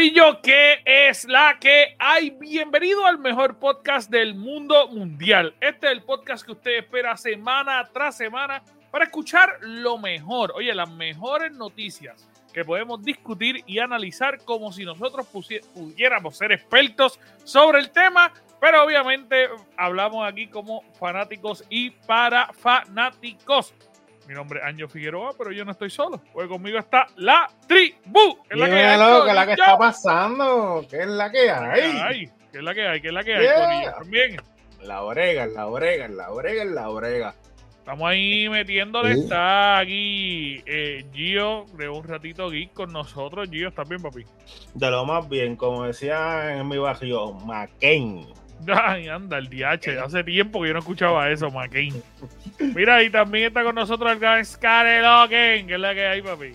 Corillo, que es la que hay. Bienvenido al mejor podcast del mundo mundial. Este es el podcast que usted espera semana tras semana para escuchar lo mejor. Oye, las mejores noticias que podemos discutir y analizar como si nosotros pudiéramos ser expertos sobre el tema, pero obviamente hablamos aquí como fanáticos y para fanáticos. Mi nombre es Año Figueroa, pero yo no estoy solo. Porque conmigo está la tribu. ¿Qué es la que la que está pasando? ¿Qué es la que hay? ¿Qué es la que hay? ¿Qué es la que hay? También. La orega, la orega, la orega, la orega. Estamos ahí metiéndole. Está aquí eh, Gio de un ratito geek con nosotros. Gio, ¿estás bien, papi? De lo más bien, como decía en mi barrio, McCain. Ay, anda, el DH. Hace tiempo que yo no escuchaba eso, McCain. Mira, y también está con nosotros el gran Scareloken, que es la que hay, papi.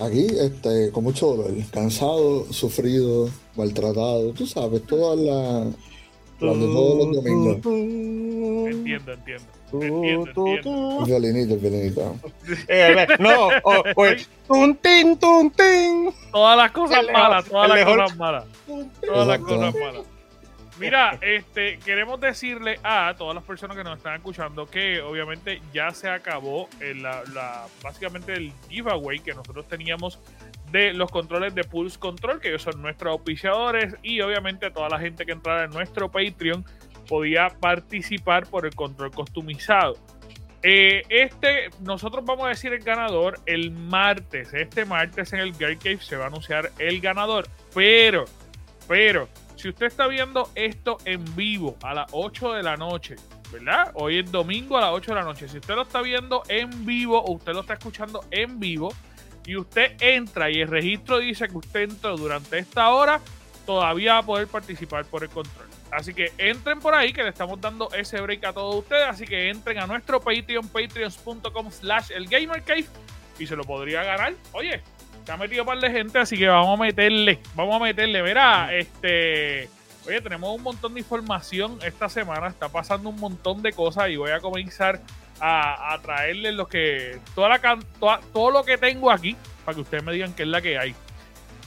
Aquí, este, con mucho dolor, cansado, sufrido, maltratado, tú sabes, todas las. Cuando todos los domingos. Entiendo, entiendo. Entiendo, entiendo. El violinito, el violinito. Eh, no, oh, pues, tin, tin. Todas las cosas malas, todas las cosas malas. Todas las cosas malas. Mira, este, queremos decirle a todas las personas que nos están escuchando que obviamente ya se acabó la, básicamente el giveaway que nosotros teníamos de los controles de Pulse Control, que ellos son nuestros auspiciadores, y obviamente toda la gente que entrara en nuestro Patreon podía participar por el control customizado. Eh, este, nosotros vamos a decir el ganador el martes. Este martes en el Girl Cave se va a anunciar el ganador. Pero, pero, si usted está viendo esto en vivo a las 8 de la noche, ¿verdad? Hoy es domingo a las 8 de la noche. Si usted lo está viendo en vivo o usted lo está escuchando en vivo y usted entra y el registro dice que usted entró durante esta hora, todavía va a poder participar por el control. Así que entren por ahí que le estamos dando ese break a todos ustedes. Así que entren a nuestro Patreon, patreon.com slash el y se lo podría ganar. Oye, se ha metido un par de gente, así que vamos a meterle, vamos a meterle. Verá, este, oye, tenemos un montón de información esta semana, está pasando un montón de cosas y voy a comenzar a, a traerles lo que, toda la, todo lo que tengo aquí para que ustedes me digan qué es la que hay.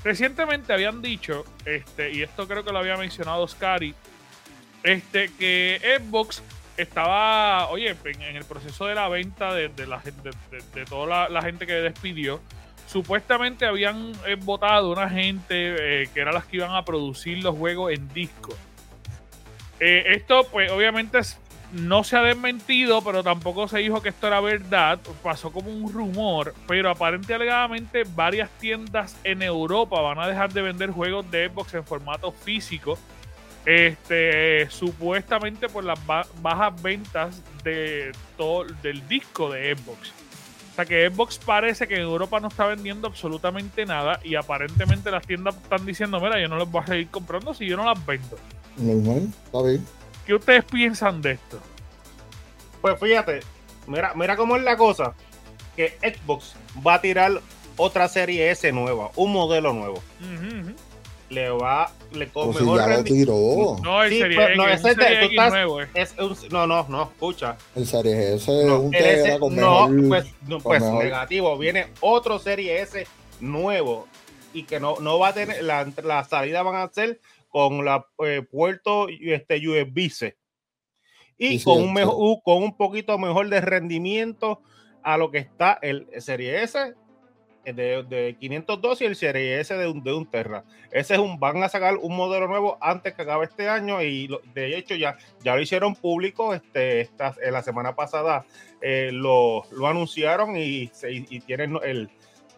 Recientemente habían dicho, este, y esto creo que lo había mencionado Scary, este, que Xbox estaba, oye, en, el proceso de la venta de, la, de, toda la gente que despidió, supuestamente habían eh, votado una gente eh, que eran las que iban a producir los juegos en disco. Eh, esto, pues, obviamente no se ha desmentido, pero tampoco se dijo que esto era verdad. Pasó como un rumor, pero aparentemente alegadamente varias tiendas en Europa van a dejar de vender juegos de Xbox en formato físico. Este, supuestamente por las bajas ventas de todo, del disco de Xbox sea que Xbox parece que en Europa no está vendiendo absolutamente nada y aparentemente las tiendas están diciendo, mira, yo no les voy a seguir comprando si yo no las vendo. Normal, está bien. ¿Qué ustedes piensan de esto? Pues fíjate, mira, mira cómo es la cosa, que Xbox va a tirar otra serie S nueva, un modelo nuevo le va le con mejor si ya lo tiró. No, el sí, serie pues, no, ese serie X estás, nuevo, eh. es un, no, no, no, escucha. El serie S no, es un S, con no, mejor, pues, no, pues negativo, viene otro serie S nuevo y que no, no va a tener la, la salida van a ser con la eh, puerto este USB-C y con un mejor, con un poquito mejor de rendimiento a lo que está el serie S de, de 512 y el Serie S de un, de un Terra. Ese es un, van a sacar un modelo nuevo antes que acabe este año y de hecho ya, ya lo hicieron público. Este, esta, la semana pasada eh, lo, lo, anunciaron y, y, tienen el,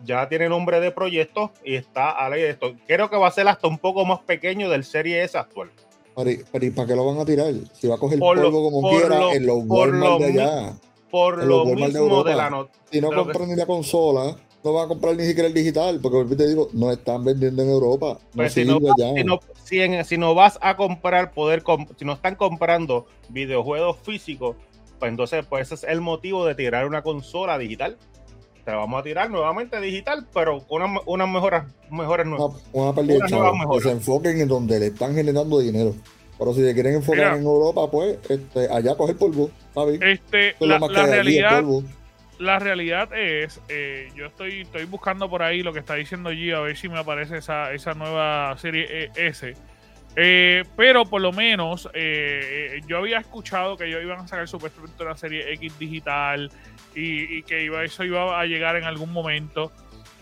ya tiene nombre de proyecto y está a ley de esto. Creo que va a ser hasta un poco más pequeño del Serie S actual. Pero, ¿y para qué lo van a tirar? Si va a coger polvo como quiera en los Walmart de allá. Por lo mismo de, la nota. Si no compran ni la consola, no van a comprar ni siquiera el digital, porque te digo, no están vendiendo en Europa. No pues si, no, si, no, vas a comprar, poder si no están comprando videojuegos físicos, pues entonces pues ese es el motivo de tirar una consola digital. Te vamos a tirar nuevamente digital, pero unas una mejoras, mejores nuevas. Una, pérdida que se enfoquen en donde le están generando dinero. Pero si se quieren enfocar en Europa, pues este, allá coger polvo, ¿sabes? Este, la, la realidad, la realidad es, eh, yo estoy, estoy buscando por ahí lo que está diciendo G, a ver si me aparece esa, esa nueva serie e S. Eh, pero por lo menos eh, yo había escuchado que ellos iban a sacar supuestamente una serie X digital y, que iba, eso iba a llegar en algún momento.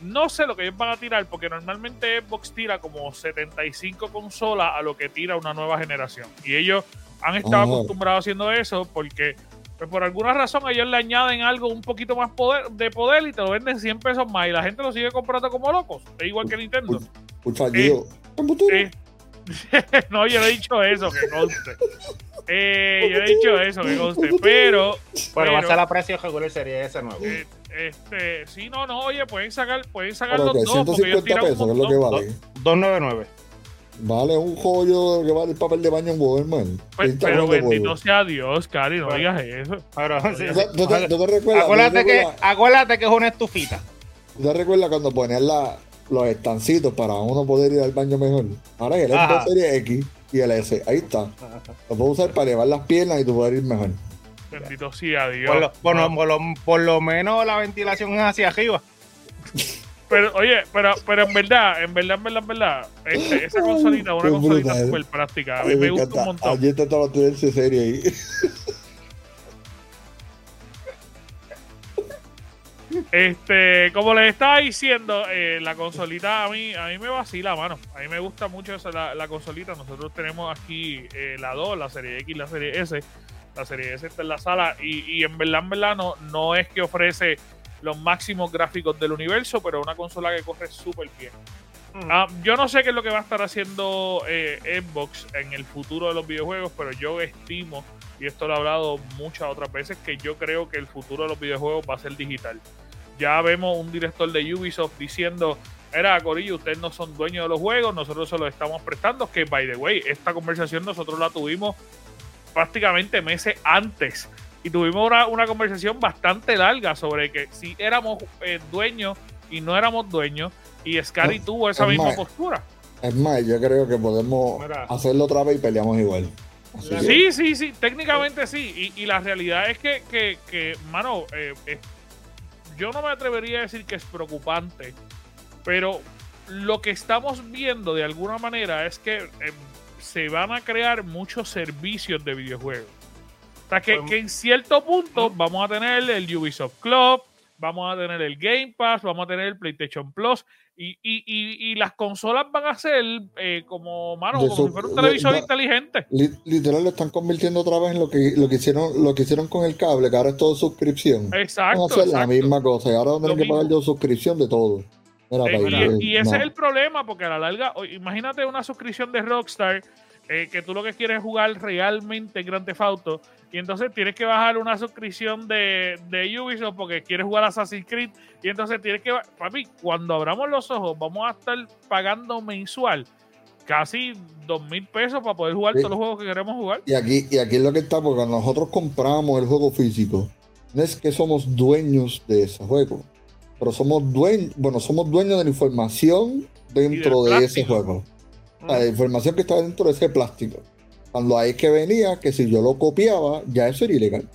No sé lo que ellos van a tirar, porque normalmente Xbox tira como 75 consolas a lo que tira una nueva generación. Y ellos han estado acostumbrados haciendo eso porque pues por alguna razón ellos le añaden algo un poquito más poder, de poder y te lo venden 100 pesos más y la gente lo sigue comprando como locos. Es igual que Nintendo. Eh, eh, no, yo he dicho eso, que conste. Eh, yo he dicho eso, que conste. Pero. Pero, va a ser la precio regular sería ese nuevo. Eh, este, sí, no, no, oye, pueden sacar, pueden sacar los dos. porque ellos tiran pesos, es lo que vale. 299. Vale un joyo que vale el papel de baño en Walmart. Pues, pero bendito sea Dios, Cari, no digas eso. Pero, sí, ¿No, te, no te recuerdas, acuérdate, que, acuérdate que es una estufita. ¿Tú te recuerdas cuando ponías la, los estancitos para uno poder ir al baño mejor? Ahora el Xbox Serie X y el S, ahí está. Lo puedes usar para llevar las piernas y tú poder ir mejor. Bendito sea Dios. Por lo, por, lo, por lo menos la ventilación es hacia arriba. Pero, oye, pero, pero en verdad, en verdad, en verdad, en verdad, este, esa consolita es una consolita súper práctica. A mí me, gusta un montón. Ayer te estaba ese serie ahí. Este, como les estaba diciendo, eh, la consolita a mí, a mí me vacila, mano. A mí me gusta mucho esa, la, consolita. Nosotros tenemos aquí eh, la 2, la serie X, la serie S. La serie S está en la sala. Y, y en verdad, en verdad, no, no es que ofrece los máximos gráficos del universo, pero una consola que corre súper bien. Mm. Ah, yo no sé qué es lo que va a estar haciendo eh, Xbox en el futuro de los videojuegos, pero yo estimo, y esto lo he hablado muchas otras veces, que yo creo que el futuro de los videojuegos va a ser digital. Ya vemos un director de Ubisoft diciendo, era Corillo, ustedes no son dueños de los juegos, nosotros se los estamos prestando, que by the way, esta conversación nosotros la tuvimos prácticamente meses antes y tuvimos una, conversación bastante larga sobre que si éramos eh, dueños y no éramos dueños, y Scary tuvo esa misma postura. Es más, yo creo que podemos hacerlo otra vez y peleamos igual. sí, sí, sí, técnicamente sí. Y, la realidad es que, que, mano, eh, eh, yo no me atrevería a decir que es preocupante, pero lo que estamos viendo de alguna manera es que se van a crear muchos servicios de videojuegos. O sea, que, que en cierto punto vamos a tener el Ubisoft Club, vamos a tener el Game Pass, vamos a tener el PlayStation Plus y, y, y, y las consolas van a ser eh, como, mano, como si fuera un televisor inteligente. literal lo están convirtiendo otra vez en lo que, lo que hicieron lo que hicieron con el cable, que ahora es todo suscripción. Exacto. Vamos a hacer la misma cosa y ahora vamos a tener que pagar yo suscripción de todo. Eh, y, ese es el problema, porque a la larga, imagínate una suscripción de Rockstar eh, que tú lo que quieres es jugar realmente Grand Theft Auto y entonces tienes que bajar una suscripción de, de Ubisoft porque quieres jugar Assassin's Creed y entonces tienes que, papi, cuando abramos los ojos vamos a estar pagando mensual casi dos mil pesos para poder jugar todos los juegos que queremos jugar. Y aquí, y aquí es lo que está, porque nosotros compramos el juego físico, no es que somos dueños de ese juego, pero somos dueños, bueno, somos dueños de la información dentro de ese juego la información que estaba dentro de ese plástico. Cuando ahí que venía, que si yo lo copiaba, ya eso era ilegal.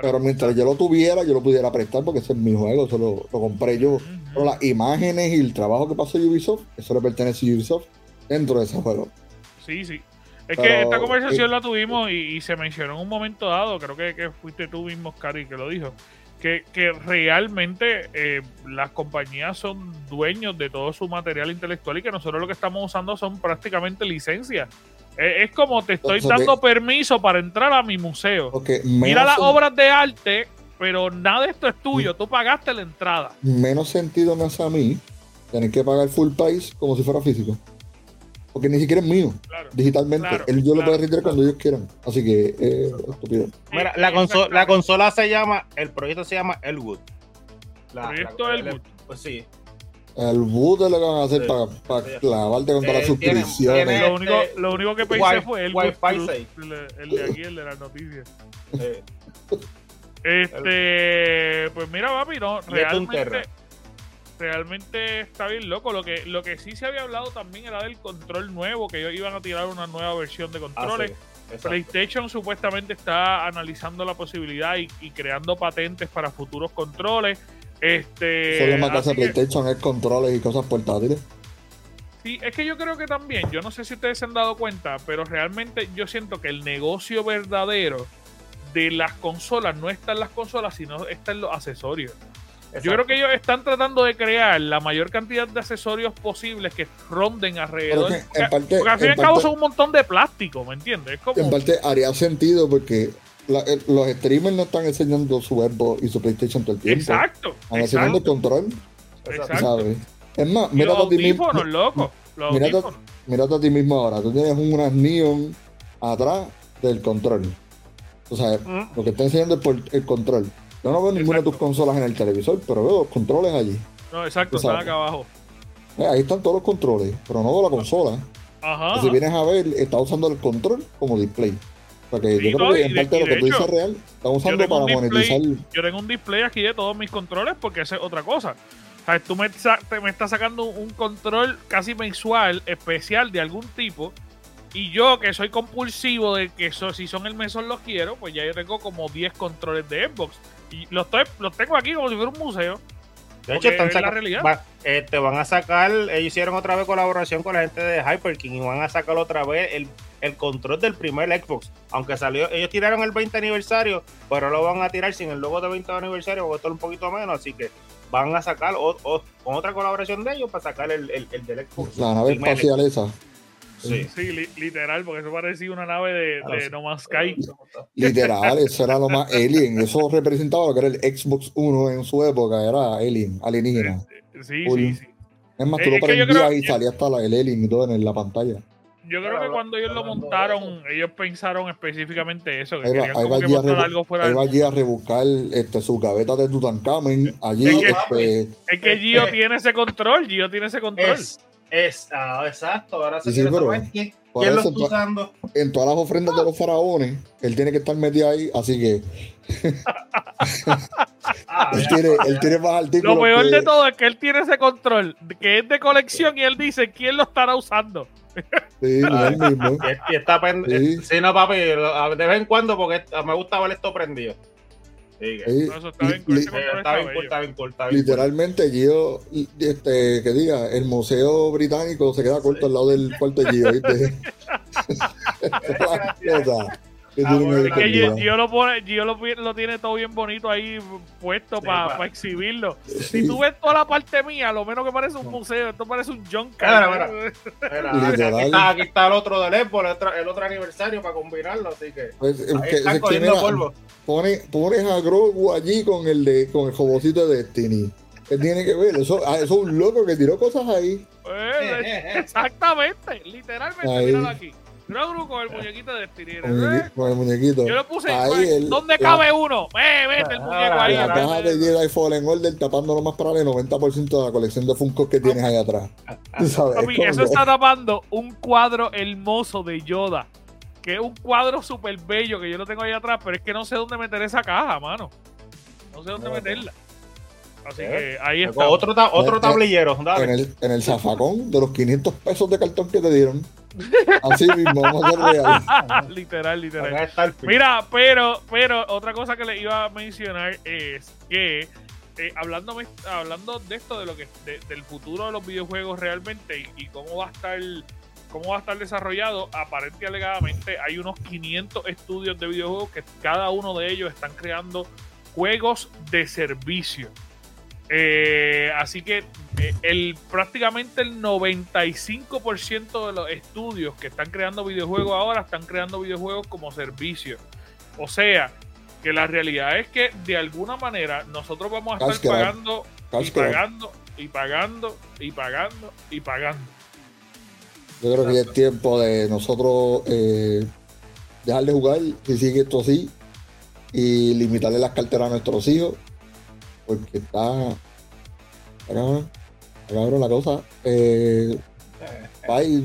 Pero mientras yo lo tuviera, yo lo pudiera prestar porque ese es mi juego, eso lo, compré yo. Pero las imágenes y el trabajo que pasó Ubisoft, eso le pertenece a Ubisoft dentro de ese juego. Sí, sí. Es que esta conversación la tuvimos y, se mencionó en un momento dado, creo que, que fuiste tú mismo, Cari, que lo dijo, que, realmente eh, las compañías son dueños de todo su material intelectual y que nosotros lo que estamos usando son prácticamente licencias. Eh, es como te estoy dando permiso para entrar a mi museo. Mira las obras de arte, pero nada de esto es tuyo, tú pagaste la entrada. Menos sentido me hace a mí tener que pagar full price como si fuera físico porque ni siquiera es mío. digitalmente. yo lo puedo retirar cuando ellos quieran. Así que, eh, estúpido. Mira, la, la consola se llama, el proyecto se llama Elwood. La, proyecto Elwood. Pues sí. El boot es lo que van a hacer para, para clavarte con todas las suscripciones. lo, único, lo único que pensé fue el, el, de aquí, el de las noticias. Este, pues mira, papi, no, realmente realmente está bien loco. Lo que, lo que sí se había hablado también era del control nuevo, que ellos iban a tirar una nueva versión de controles. Ah, PlayStation supuestamente está analizando la posibilidad y, creando patentes para futuros controles. Este, Solo más que hace PlayStation es controles y cosas portátiles. Sí, es que yo creo que también, yo no sé si ustedes se han dado cuenta, pero realmente yo siento que el negocio verdadero de las consolas no está en las consolas, sino está en los accesorios. Yo creo que ellos están tratando de crear la mayor cantidad de accesorios posibles que ronden alrededor. porque, al fin y al cabo son un montón de plástico, ¿me entiendes? En parte haría sentido porque eh, los streamers no están enseñando su Xbox y su PlayStation todo el tiempo. Exacto. Están enseñando control. Exacto. Es más, mira a ti mismo. Loco, mira, a ti mismo ahora. Tú tienes unas neon atrás del control. O sea, mm. lo que está enseñando es el control. Yo no veo ninguna de tus consolas en el televisor, pero veo los controles allí. No, exacto, están acá abajo. Eh, ahí están todos los controles, pero no veo la consola. Ajá. si vienes a ver, está usando el control como display. Porque yo creo que en parte de, lo que tú dices real, está usando para monetizar. Yo tengo un display aquí de todos mis controles porque esa es otra cosa. O sea, tú me, me estás sacando un control casi mensual, especial de algún tipo y yo, que soy compulsivo de que si son el mesón los quiero, pues ya yo tengo como 10 controles de Xbox. Y los, los tengo aquí como si fuera un museo. De hecho, están la realidad. Eh, te van a sacar, ellos hicieron otra vez colaboración con la gente de Hyperking y van a sacar otra vez el, el control del primer Xbox. Aunque salió, ellos tiraron el 20 aniversario, pero lo van a tirar sin el logo de 20 aniversario, porque esto es un poquito menos, así que van a sacar con otra colaboración de ellos para sacar el, el, el del Xbox. La nave espacial esa. Sí, literal, porque eso parecía una nave de, de No Man's Sky. Literal, eso era lo más alien. Eso representaba lo que era el Xbox 1 en su época, era alien, alienígena. Sí, sí, sí. Es más, tú lo prendías y salía hasta el alien y todo en la pantalla. Yo creo que cuando ellos lo montaron, ellos pensaron específicamente eso, que querían como que mostrar algo fuera Ahí va allí a rebuscar este, su gaveta de Tutankamen. Allí, es que, este, es que Gio tiene ese control, Gio tiene ese control. Es, ah, exacto, ahora sí, quién, lo está usando. En todas las ofrendas de los faraones, él tiene que estar metido ahí, así que. Ah, él, tiene, él, tiene, más artículos. Lo peor de todo es que él tiene ese control, que es de colección, y él dice quién lo estará usando. Sí, él mismo. Y, está sí. sí, no, papi, de vez en cuando, porque me gusta ver esto prendido. Literalmente, Gio, este, que diga, el Museo Británico se queda corto al lado del cuarto de Gio, ¿viste? Gio, lo, pone, Gio lo, lo, tiene todo bien bonito ahí puesto para exhibirlo. Si tú ves toda la parte mía, lo menos que parece un museo, esto parece un John Carter. Aquí, está, el otro del Expo, el otro, el otro aniversario para combinarlo, así que. Pues, ahí están cogiendo polvo. Pone, pones a Grogu allí con el de con el jobocito de Destiny. ¿Qué tiene que ver? Eso, ah, eso es un loco que tiró cosas ahí. Pues, exactamente, literalmente, míralo aquí. Grogu con el muñequito de Destiny. Con el muñequito. Yo lo puse. Ahí ¿Dónde cabe uno? Ve, vete el muñeco ahí. La caja de Jedi Fallen Order tapando más para el 90% de la colección de Funko que tienes ahí atrás. Papi, eso está tapando un cuadro hermoso de Yoda. Que es un cuadro súper bello que yo lo tengo ahí atrás, pero es que no sé dónde meter esa caja, mano. No sé dónde meterla. Así que ahí está. Otro, otro tablillero. En el, en el zafacón de los 500 pesos de cartón que te dieron. Así mismo, vamos a real. literal, literal. Mira, pero, pero otra cosa que le iba a mencionar es que eh, hablando, hablando de esto, de lo que del futuro de los videojuegos realmente y, cómo va a estar cómo va a estar desarrollado, aparentemente alegadamente hay unos 500 estudios de videojuegos que cada uno de ellos están creando juegos de servicio. Eh, así que eh, el, prácticamente el 95% de los estudios que están creando videojuegos ahora están creando videojuegos como servicio. O sea, que la realidad es que de alguna manera nosotros vamos a estar pagando y pagando y pagando y pagando y pagando. Yo creo que ya es tiempo de nosotros eh, dejar de jugar, si sigue esto así, y limitarle las carteras a nuestros hijos porque está. Cabrón, cabrón la cosa. Eh,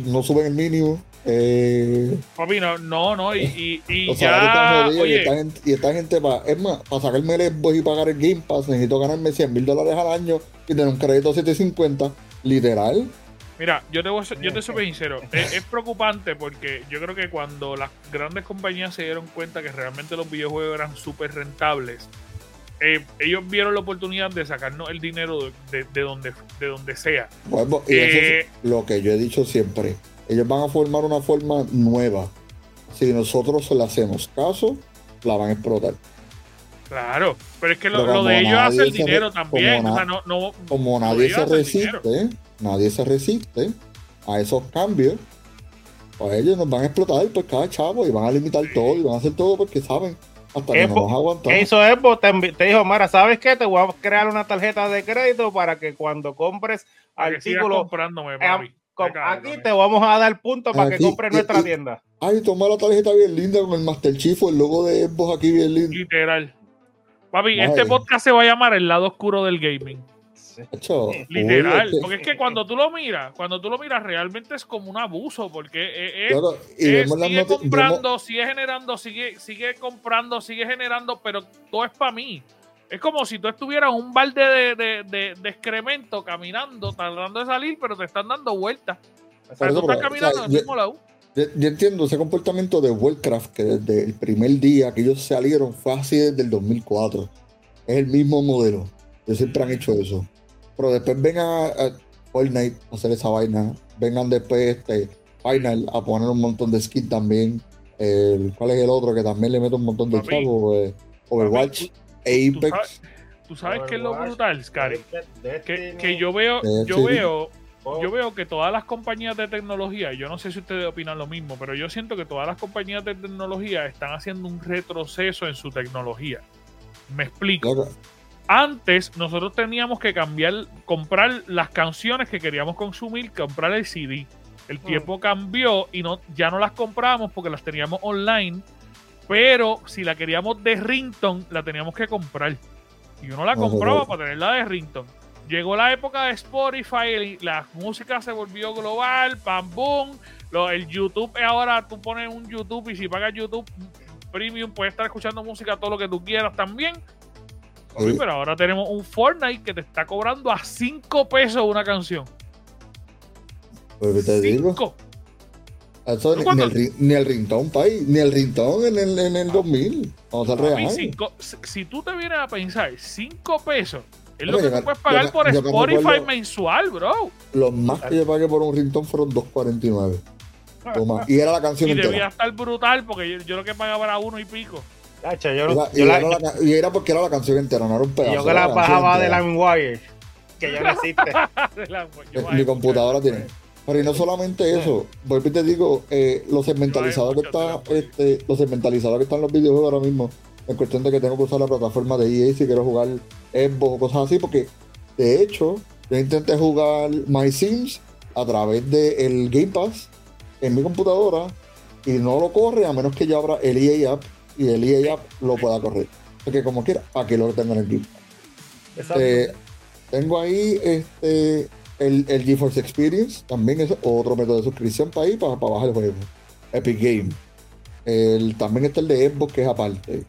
no suben el mínimo. Eh, Papi, no, no, no, y, y, ya. y, esta gente, y esta gente es más, para sacarme el Xbox y pagar el Game Pass, necesito ganarme 100 mil dólares al año y tener un crédito de 750, literal. Mira, yo te, voy, yo te soy sincero. es, es, preocupante porque yo creo que cuando las grandes compañías se dieron cuenta que realmente los videojuegos eran súper rentables, eh, ellos vieron la oportunidad de sacarnos el dinero de, de, donde, de donde sea. Bueno, y eh, es lo que yo he dicho siempre. Ellos van a formar una forma nueva. Si nosotros le hacemos caso, la van a explotar. Claro, pero es que lo, de ellos hace el dinero también. Como, o sea, no, no, como nadie se resiste, nadie se resiste a esos cambios, pues ellos nos van a explotar pues cada chavo y van a limitar todo y van a hacer todo porque saben hasta que nos aguantar. ¿Qué hizo Evo? Te, te, dijo, Mara, ¿sabes qué? Te voy a crear una tarjeta de crédito para que cuando compres artículos... Eh, aquí te vamos a dar puntos para que compres nuestra tienda. Ay, toma la tarjeta bien linda con el Master Chief el logo de Xbox aquí bien lindo. Literal. Papi, este podcast se va a llamar El lado oscuro del gaming. Literal, porque es que cuando tú lo miras, cuando tú lo miras, realmente es como un abuso, porque es, sigue comprando, sigue generando, sigue, sigue comprando, sigue generando, pero todo es para mí. Es como si tú estuvieras un balde de, excremento caminando, tratando de salir, pero te están dando vueltas. O sea, tú estás caminando en el mismo lado. Yo, entiendo ese comportamiento de Warcraft que desde el primer día que ellos salieron fue así desde el 2004. Es el mismo modelo. Ellos siempre han hecho eso. Pero después vengan a, Fortnite a hacer esa vaina. Vengan después este, Final a poner un montón de skins también. El, ¿Cuál es el otro que también le mete un montón de chavos? Eh, Overwatch, Apex. ¿Tú sabes, qué es lo brutal, Scary? Que, que, yo veo, yo veo Oh. Yo veo que todas las compañías de tecnología, yo no sé si ustedes opinan lo mismo, pero yo siento que todas las compañías de tecnología están haciendo un retroceso en su tecnología. Me explico. Antes nosotros teníamos que cambiar, comprar las canciones que queríamos consumir, comprar el CD. El mm. tiempo cambió y no, ya no las comprábamos porque las teníamos online, pero si la queríamos de Rington, la teníamos que comprar. Y uno la compraba para tenerla de Rington llegó la época de Spotify, la música se volvió global, pam, boom. el YouTube ahora tú pones un YouTube y si pagas YouTube Premium puedes estar escuchando música todo lo que tú quieras también. Pero ahora tenemos un Fortnite que te está cobrando a 5 pesos una canción. Pues te digo. Eso, ni, el, ni el ringtone ni el ringtone en el, en el 2000. Vamos a real. si tú te vienes a pensar, 5 pesos es lo que tú puedes pagar por Spotify mensual, bro. Los más que yo pagué por un ringtone fueron 2.49. Y era la canción y entera. debía estar brutal porque yo, lo que pagaba era uno y pico. Y, era porque era la canción entera, no era un pedazo. Yo que la, bajaba de LimeWire, que ya no existe. Mi computadora tiene. Pero y no solamente eso, vuelvo y te digo, eh, los segmentalizados que está, este, los segmentalizados que están en los videojuegos ahora mismo, en cuestión de que tengo que usar la plataforma de EA si quiero jugar Xbox o cosas así, porque de hecho yo intenté jugar My Sims a través del Game Pass en mi computadora y no lo corre a menos que yo abra el EA App y el EA App lo pueda correr. Porque como quiera, aquí lo tengo en el Pass. Eh, tengo ahí este el, el GeForce Experience, también es otro método de suscripción para ahí, para, para bajar el juego. Epic Game. El, también está el de Xbox, que es aparte.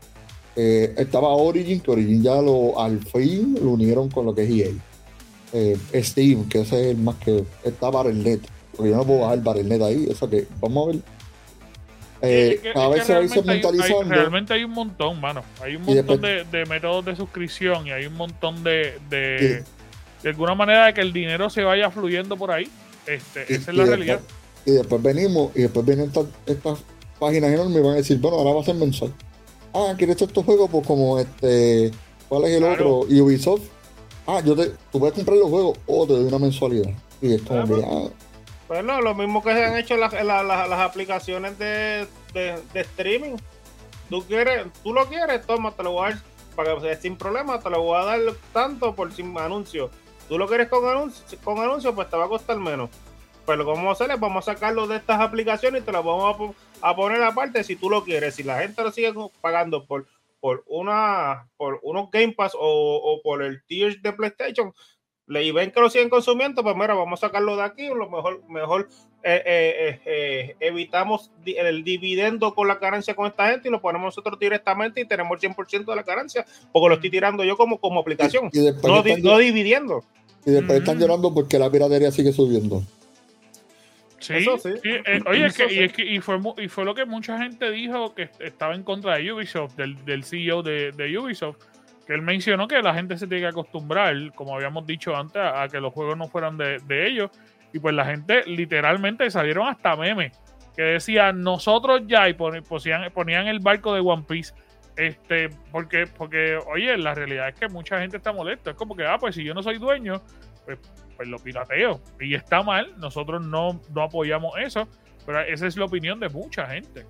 Eh, estaba Origin, que Origin ya lo, al fin lo unieron con lo que es EA. Eh, Steam, que ese es el más que está Battle.net, porque yo no puedo bajar Battle.net ahí, eso que vamos a ver. Eh, a va segmentalizando. realmente hay un montón, mano. Hay un montón de, de, métodos de suscripción y hay un montón de, de, de, alguna manera de que el dinero se vaya fluyendo por ahí. Este, esa es la realidad. y después venimos y después vienen estas, estas páginas enormes y van a decir, bueno, ahora va a ser mensual ah, ¿quieres estos juegos? Pues como este, ¿cuál es el otro? Ubisoft. Ah, yo te, tú puedes comprar los juegos o te doy una mensualidad. Y es como ah. Bueno, lo mismo que se han hecho las, las, aplicaciones de, de, streaming. Tú quieres, tú lo quieres, toma, te lo voy a dar para que sin problema, te lo voy a dar tanto por sin anuncio. Tú lo quieres con anuncio, con anuncio, pues te va a costar menos. Pero que vamos a vamos a sacarlo de estas aplicaciones y te las vamos a, poner aparte si tú lo quieres. Si la gente lo sigue pagando por, por, una, por unos Game Pass o, por el tier de PlayStation, y ven que lo siguen consumiendo, pues mira, vamos a sacarlo de aquí, lo mejor, mejor eh, eh, eh, evitamos el dividendo con la ganancia con esta gente y lo ponemos nosotros directamente y tenemos el 100% de la ganancia, porque lo estoy tirando yo como, como aplicación, no, dividiendo. Y después están llorando porque la piratería sigue subiendo. Sí, sí. Oye, es que, y, es que, y, fue, y fue lo que mucha gente dijo que estaba en contra de Ubisoft, del, del CEO de, de, Ubisoft, que él mencionó que la gente se tiene que acostumbrar, como habíamos dicho antes, a, que los juegos no fueran de, de, ellos. Y pues la gente literalmente salieron hasta memes que decían nosotros ya y ponían, ponían el barco de One Piece. Este, porque, porque, oye, la realidad es que mucha gente está molesta. Es como que, ah, pues si yo no soy dueño, pues pues lo pirateo. Y está mal, nosotros no, no apoyamos eso, pero esa es la opinión de mucha gente.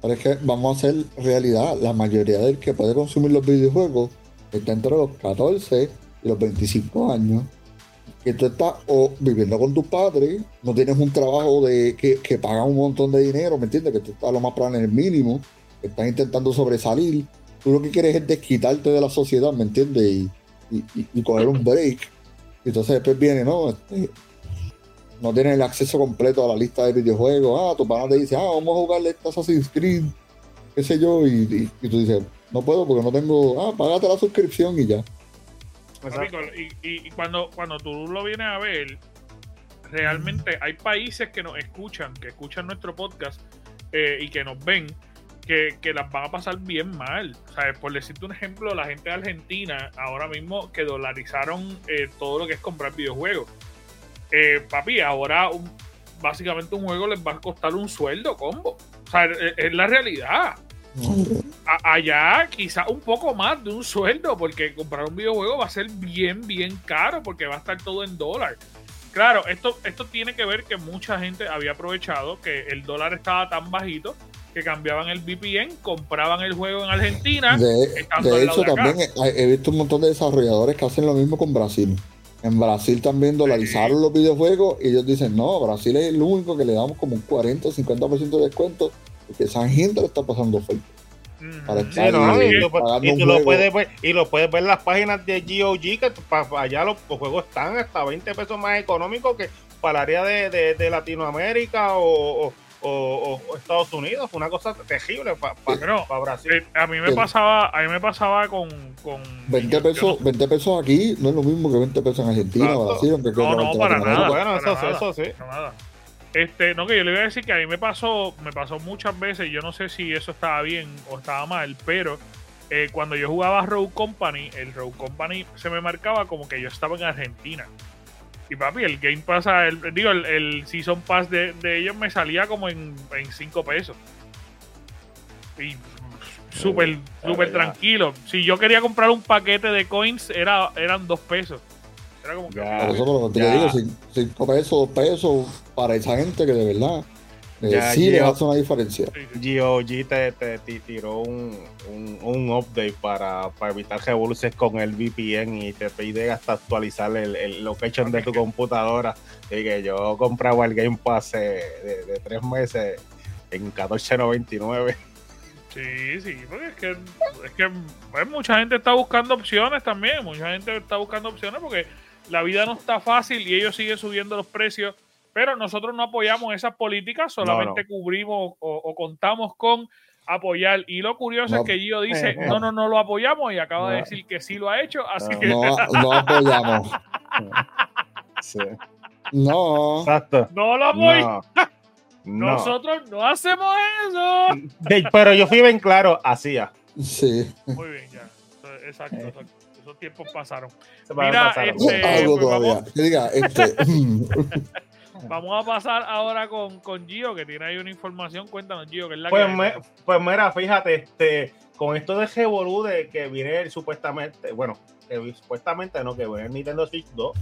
Pero es que vamos a hacer realidad, la mayoría del que puede consumir los videojuegos está entre los 14 y los 25 años. Que tú estás viviendo con tus padres, no tienes un trabajo de que, que paga un montón de dinero, ¿me entiendes? Que tú estás lo más plan en el mínimo, que estás intentando sobresalir. Tú lo que quieres es desquitarte de la sociedad, ¿me entiendes? Y, y, y coger un break y entonces después viene, ¿no? Este, no tienes el acceso completo a la lista de videojuegos. Ah, tu pana te dice, ah, vamos a jugarle este Assassin's Creed, qué sé yo, y, tú dices, no puedo porque no tengo, ah, pagate la suscripción y ya. Y, y, cuando, cuando tú lo vienes a ver, realmente hay países que nos escuchan, que escuchan nuestro podcast eh, y que nos ven, que, las van a pasar bien mal. ¿Sabes? Por decirte un ejemplo, la gente de Argentina ahora mismo que dolarizaron eh, todo lo que es comprar videojuegos. Eh, papi, ahora básicamente un juego les va a costar un sueldo combo. O sea, es, la realidad. allá quizá un poco más de un sueldo, porque comprar un videojuego va a ser bien, bien caro, porque va a estar todo en dólar. Claro, esto, esto tiene que ver que mucha gente había aprovechado que el dólar estaba tan bajito que cambiaban el VPN, compraban el juego en Argentina. De, hecho, también he, visto un montón de desarrolladores que hacen lo mismo con Brasil. En Brasil también dolarizaron los videojuegos y ellos dicen, no, Brasil es el único que le damos como un 40 o 50% de descuento porque esa gente le está pasando oferta. y, tú lo puedes ver, y lo puedes ver en las páginas de GOG que para allá los, juegos están hasta 20 pesos más económicos que para el área de, de, Latinoamérica o o, Estados Unidos. Fue una cosa terrible para Brasil. Eh, a mí me pasaba, a mí me pasaba con, con 20 pesos, 20 pesos aquí no es lo mismo que 20 pesos en Argentina, Brasil, aunque no, no, para nada. Bueno, eso, eso sí. Nada. Este, no, que yo le iba a decir que a mí me pasó, me pasó muchas veces, yo no sé si eso estaba bien o estaba mal, pero eh, cuando yo jugaba Road Company, el Road Company se me marcaba como que yo estaba en Argentina. Y papi, el Game Pass, el, digo, el, Season Pass de, ellos me salía como en 5 pesos. Y súper, súper tranquilo. Si yo quería comprar un paquete de coins, era, eran 2 pesos. Era como que. Por eso te digo, 5 pesos, 2 pesos para esa gente que de verdad eh, sí le hace una diferencia. GOG te, te, tiró un, un, update para, para, evitar revoluciones con el VPN y te pide hasta actualizar el, el location de tu computadora. Y que yo compraba el Game Pass de, de tres meses en 14.99. Sí, sí, porque es que, es que pues, mucha gente está buscando opciones también, mucha gente está buscando opciones porque la vida no está fácil y ellos siguen subiendo los precios pero nosotros no apoyamos esas políticas, solamente cubrimos o, contamos con apoyar. Y lo curioso es que Gio dice, no, no, no lo apoyamos y acaba de decir que sí lo ha hecho, así que... No, no apoyamos. No. Exacto. No lo apoyamos. Nosotros no hacemos eso. pero yo fui bien claro, hacía. Sí. Muy bien, ya. Exacto, exacto. Esos tiempos pasaron. Mira, este, Algo pues todavía. diga, este. Vamos a pasar ahora con, con Gio, que tiene ahí una información. Cuéntanos, Gio, que es la pues, que. pues mira, fíjate, este, con esto de Revolú de que viene supuestamente, bueno, supuestamente no, que viene el Nintendo Switch 2,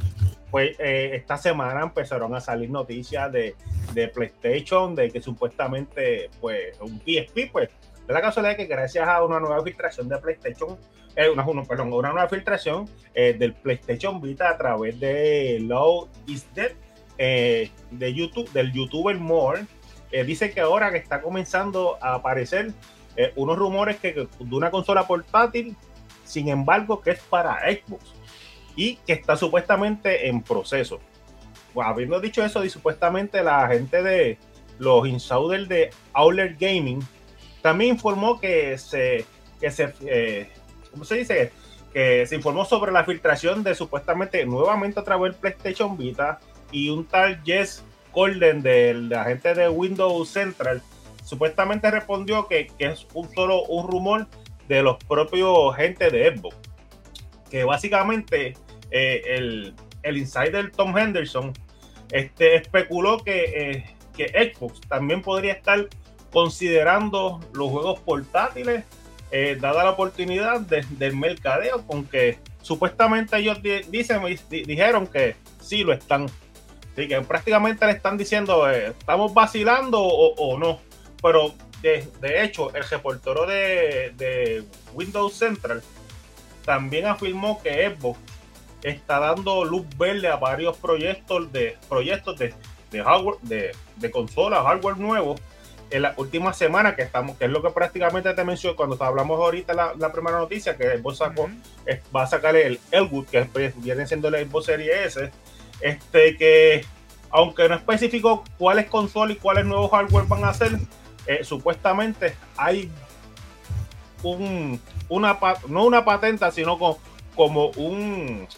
pues eh, esta semana empezaron a salir noticias de, de, PlayStation, de que supuestamente, pues, un PSP, pues, de la casualidad que gracias a una nueva filtración de PlayStation, eh, una, perdón, una nueva filtración eh, del PlayStation Vita a través de Low Is Dead, eh, de YouTube, del youtuber More, eh, dice que ahora que está comenzando a aparecer eh, unos rumores que, de una consola portátil, sin embargo, que es para Xbox y que está supuestamente en proceso. habiendo dicho eso, y supuestamente la gente de los insiders de Owler Gaming también informó que se, que se, ¿cómo se dice? Que se informó sobre la filtración de supuestamente nuevamente a través del PlayStation Vita y un tal Jess Corden, del agente de Windows Central, supuestamente respondió que, es un solo un rumor de los propios gente de Xbox. Que básicamente eh, el, el, insider Tom Henderson este, especuló que, eh, que Xbox también podría estar considerando los juegos portátiles, eh, dada la oportunidad del mercadeo, con que supuestamente ellos dicen, dijeron que sí lo están. Así que prácticamente le están diciendo, estamos vacilando o no pero de, hecho, el reportero de, Windows Central también afirmó que Xbox está dando luz verde a varios proyectos de proyectos de, hardware, de, de consolas, hardware nuevo en la última semana que estamos, que es lo que prácticamente te mencioné cuando hablamos ahorita la, la primera noticia, que Xbox sacó, va a sacar el Elwood, que viene siendo el Xbox Series S, este que aunque no especificó cuáles consolas y cuáles nuevos hardware van a hacer, eh, supuestamente hay un, una, no una patenta, sino como, un,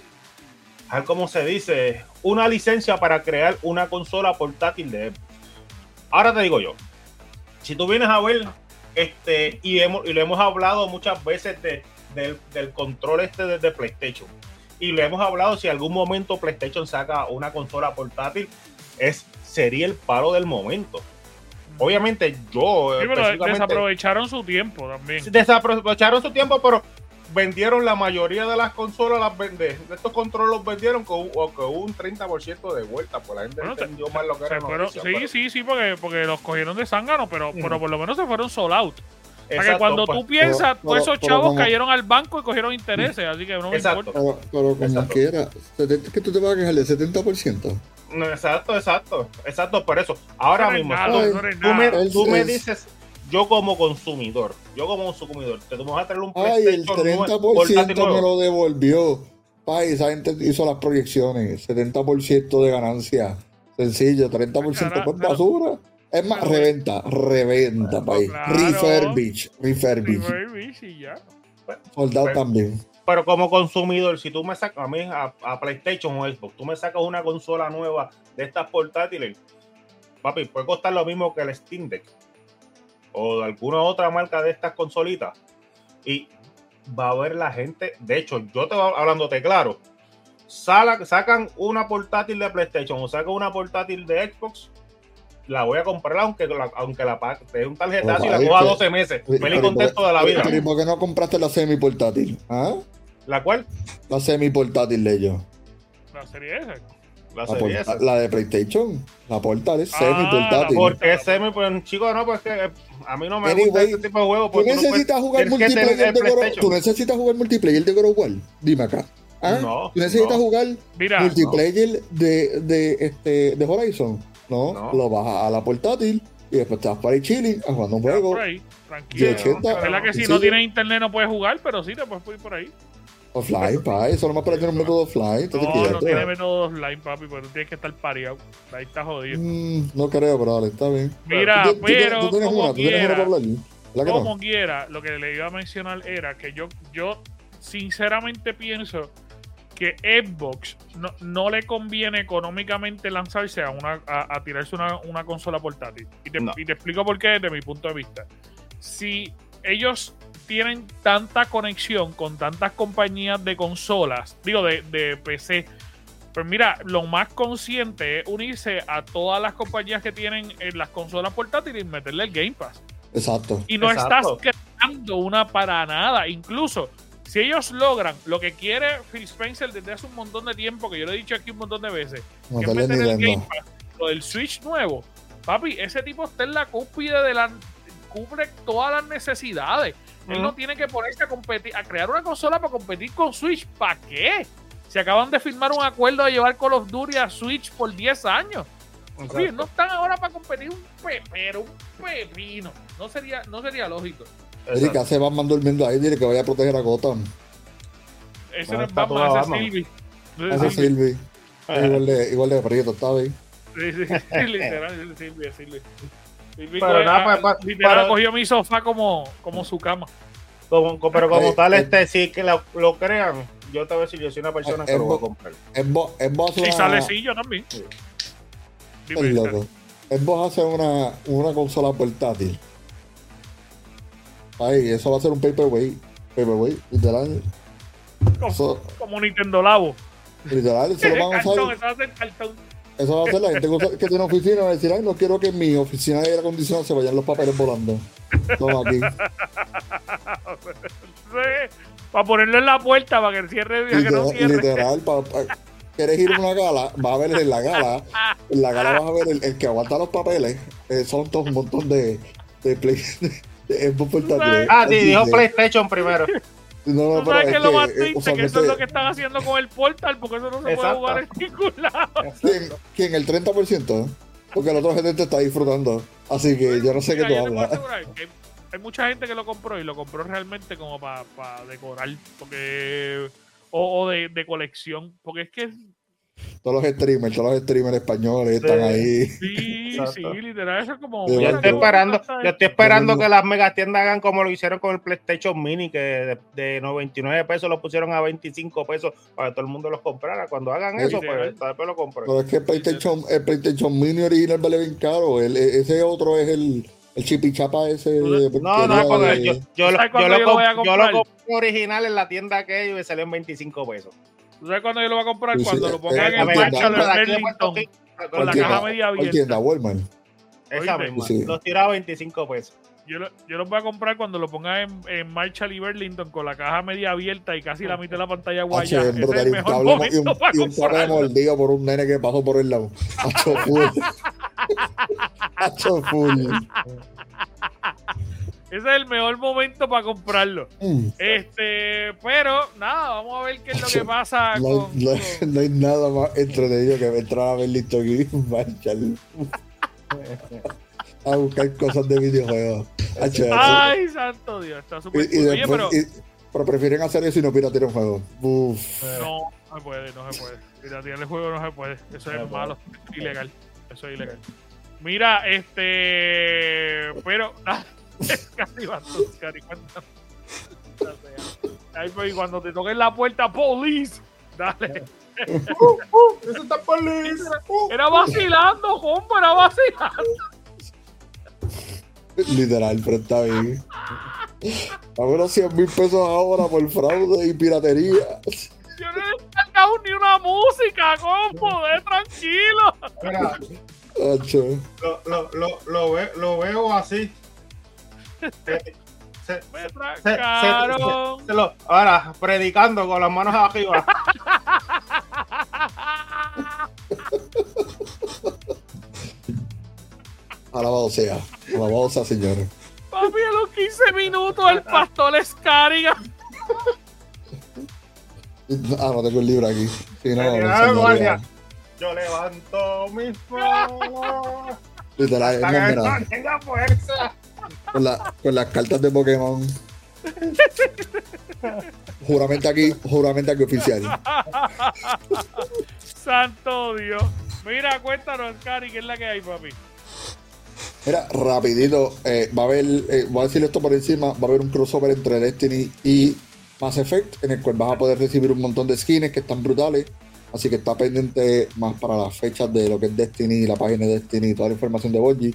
¿cómo se dice? Una licencia para crear una consola portátil de Ahora te digo yo, si tú vienes a ver, este, y, hemos, y lo hemos hablado muchas veces del control este de, PlayStation, y lo hemos hablado si algún momento PlayStation saca una consola portátil, es, sería el paro del momento obviamente yo. desaprovecharon su tiempo también. Desaprovecharon su tiempo, pero vendieron la mayoría de las consolas, las vende, estos controles los vendieron con, un 30% de vuelta, pues la gente entendió mal lo que era. sí, sí, sí, porque, porque los cogieron de zángano, pero, pero por lo menos se fueron sold out. O sea que cuando tú pues. piensas, todos esos chavos cayeron al banco y cogieron intereses, así que no me importa. Pero, pero como quiera, ¿qué tú te vas a quejar del 70%? exacto, exacto, exacto, por eso. Ahora mismo, tú, me, dices, yo como consumidor, yo como consumidor, te vas a traer un Ay, el 30% me lo devolvió. Ay, esa gente hizo las proyecciones, 70% de ganancia. Sencillo, 30% por basura. Es más, reventa, reventa, país. Refurbish, refurbish. Refurbish y ya. Soldado también. Pero como consumidor, si tú me sacas a mí, a, PlayStation o Xbox, tú me sacas una consola nueva de estas portátiles, papi, puede costar lo mismo que el Steam Deck o de alguna otra marca de estas consolitas. Y va a haber la gente, de hecho, yo te voy hablándote claro, sacan una portátil de PlayStation o sacan una portátil de Xbox, la voy a comprar aunque la, aunque la te un tarjetazo y la coja 12 meses. Feliz contento de la vida. ¿Y por qué no compraste la semi portátil? ¿Ah? ¿La cual? La semi portátil de ellos. La serie S. La, serie S. la de PlayStation. La portátil es ah, semi portátil. Porque es semi, pues chico, no, pues que eh, a mí no me gusta este tipo de juegos. Tú necesitas jugar multiplayer de God Tú necesitas jugar multiplayer de War. Dime acá. ¿Ah? No, tú necesitas jugar multiplayer de, de, este, de Horizon. No, no, lo bajas a la portátil y después estás para ahí chilling, jugando un juego. Por ahí, tranquilo. 80, ¿Verdad que si no tienes internet no puedes jugar? Pero sí te puedes ir por ahí. Offline, pa, eso nomás para tener un método offline. No, no tiene método offline, papi, pero tú tienes que estar pareado. Ahí está jodido. Mm, no creo, pero dale, está bien. Mira, pero. Tú, tienes como una, quiera, tú tienes una para Como quiera, lo que le iba a mencionar era que yo, yo sinceramente pienso que Xbox no, no le conviene económicamente lanzarse a, una, a, tirarse una, una, consola portátil. Y te, y te explico por qué desde mi punto de vista. Si ellos tienen tanta conexión con tantas compañías de consolas, digo, de, PC. Pues mira, lo más consciente es unirse a todas las compañías que tienen en las consolas portátiles y meterle el Game Pass. Exacto. Y no estás creando una para nada. Incluso, si ellos logran lo que quiere Phil Spencer desde hace un montón de tiempo, que yo lo he dicho aquí un montón de veces, que es meter el Game Pass, lo del Switch nuevo, papi, ese tipo está en la cúspide de la. cubre todas las necesidades. Él no tiene que ponerse a competir, a crear una consola para competir con Switch. ¿Para qué? Se acaban de firmar un acuerdo de llevar Call of Duty a Switch por 10 años. no están ahora para competir un pepero, un pepino. No sería, no sería lógico. Se va mandando durmiendo ahí, dile que vaya a proteger a Gotham. Ese no es Batman, ese es Silvi. Ese es Silvi. Igual de, igual de perrito, está bien. Sí, sí, literal, es Silvi, es Silvi. Pero nada, para, literal cogió mi sofá como, como su cama. Como, pero como eh, tal, eh, este, si que lo, lo, crean, yo te voy a decir, yo soy una persona que lo voy a comprar. Es, si sale sí, yo también. es loco. Xbox hace una, una consola portátil. Ay, eso va a ser un paperweight. Paperweight, literal. Como, como Nintendo Labo. Literal, eso lo van a usar. Eso va a ser cartón. Eso va a ser la gente que tiene oficina. Va a decir, ay, no quiero que en mi oficina de aire acondicionado se vayan los papeles volando. Toma aquí. para ponerlo en la puerta, para que cierre. Literal, que no cierre. literal para, quieres ir a una gala, vas a ver en la gala, en la gala vas a ver el, que aguanta los papeles, eh, son todos un montón de, de, play, de, Ah, sí, dijo PlayStation primero. No, no, ¿Tú sabes que es lo más triste? Que eso es lo que están haciendo con el Portal, porque eso no se puede jugar en ningún lado. ¿Quién? ¿Quién? ¿El 30%? Porque el otro gente está disfrutando. Así que yo no sé qué tú hablas. Hay mucha gente que lo compró y lo compró realmente como para decorar. Porque o, de, de, colección, porque es que todos los streamers, todos los streamers españoles están ahí. Sí, sí, literal, eso es como. Yo estoy esperando, yo estoy esperando que las megatiendas hagan como lo hicieron con el PlayStation Mini, que de, 99 pesos lo pusieron a 25 pesos para que todo el mundo los comprara. Cuando hagan eso, pues después lo compro. Pero es que el PlayStation, el PlayStation Mini original vale bien caro. El, ese otro es el el chipichapa ese. No, no, porque yo, yo, lo, yo, lo, yo, lo, compré original en la tienda que y me salió en 25 pesos. ¿Tú sabes cuándo yo lo voy a comprar? cuando lo pongan en marcha en Burlington con la caja media abierta. tienda? Walmart. Esa misma. Los tiraba a 25 pesos. Yo lo, yo lo voy a comprar cuando lo pongan en, en Marshall y Burlington con la caja media abierta y casi la mitad de la pantalla guaya. Ese es el mejor momento y un, para y un de mordido por un nene que pasó por el lado. Hacho full. Hacho full. Ese es el mejor momento para comprarlo. Mm. Este, pero nada, vamos a ver qué es lo que pasa. No, con, no, no hay nada más entretenido que entrar a ver listo aquí a buscar cosas de videojuegos. Ay, santo Dios, está súper Oye, pero... pero prefieren hacer eso y no piratear un juego. Uf. No, no se puede, no se puede. Piratear el juego no se puede. Eso es malo, ilegal. Eso es ilegal. Mira, este. Pero. Cari, cuéntame. Ahí pues, cuando te toquen la puerta, police. Dale. Uh, uh, eso está police. Uh, era vacilando, compa, era vacilando. Literal, pero está bien. A unos 100 mil pesos ahora por fraude y piratería. Yo no he descargado ni una música, compa, de tranquilo. Mira, lo, lo, lo, lo, ve, lo veo así. Se, Me trancaron. Se, lo, ahora, predicando con las manos arriba. Alabado sea, alabado sea, señor. Papi, a los 15 minutos el pastor Escariga. Ah, no tengo el libro aquí. Sí, no, no, Yo levanto mis manos. Literal, fuerza. Con, la, con las cartas de Pokémon. juramento aquí, juramento aquí oficial. Santo Dios. Mira, cuéntanos, Cari, ¿qué es la que hay, papi? Mira, rapidito, eh, va a haber, eh, voy a decir esto por encima, va a haber un crossover entre Destiny y Mass Effect, en el cual vas a poder recibir un montón de skins que están brutales. Así que está pendiente más para las fechas de lo que es Destiny, la página de Destiny y toda la información de Bungie,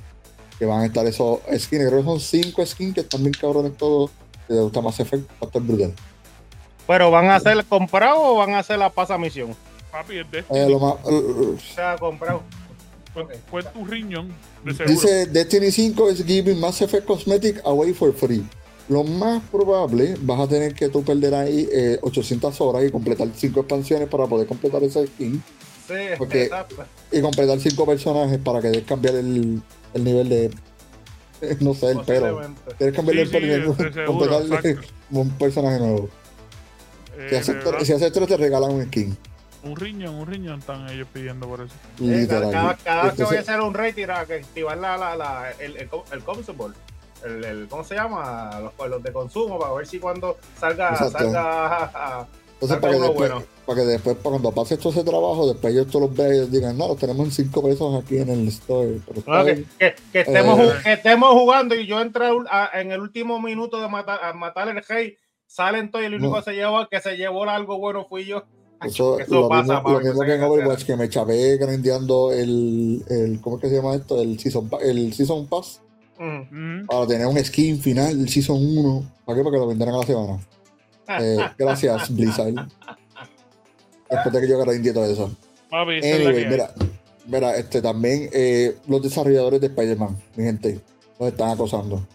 que van a estar esos skins. Creo que son cinco skins que están bien cabrones todos. Si les gusta Mass Effect, va a estar brutal. ¿Pero van a ser comprados o van a hacer la pasa misión? Papi, es Destiny. Eh, lo más, uh, o sea, comprado. Fue, tu riñón. Dice Destiny 5 is giving Mass Effect Cosmetic away for free. Lo más probable, vas a tener que tú perder ahí 800 eh, horas y completar 5 expansiones para poder completar ese skin. Sí, exacto. Y completar 5 personajes para que des cambiar el, el nivel de. No sé, el pelo. Tienes cambiar el pelo y completar un personaje nuevo. Eh, si, haces, si haces esto, te regalan un skin. Un riñón, un riñón están ellos pidiendo por eso. Eh, cada, cada, vez que voy a hacer un raid, que activar la, la, la, el, el, el consumable. El, el, ¿Cómo se llama? Los, los de consumo, para ver si cuando salga, salga entonces, para que, después, para que después, para cuando pase todo ese trabajo, después ellos todos los vean y digan, no, los tenemos en 5 pesos aquí en el store. que, que, estemos, eh, que, estemos, jugando y yo entré en el último minuto de matar, a matar el rey, salen todos y el único que se llevó, que se llevó algo bueno fui yo. Eso, lo, mismo, lo mismo que en Overwatch, que me chavé grandeando el, el. ¿Cómo es que se llama esto? El Season, el season Pass. Para tener un skin final del Season 1. ¿Para qué? Para que lo vendieran a la semana. Eh, gracias, Blizzard. Después de que yo grandeé todo eso. anyway, mira, mira, este también eh, los desarrolladores de Spider-Man, mi gente, los están acosando.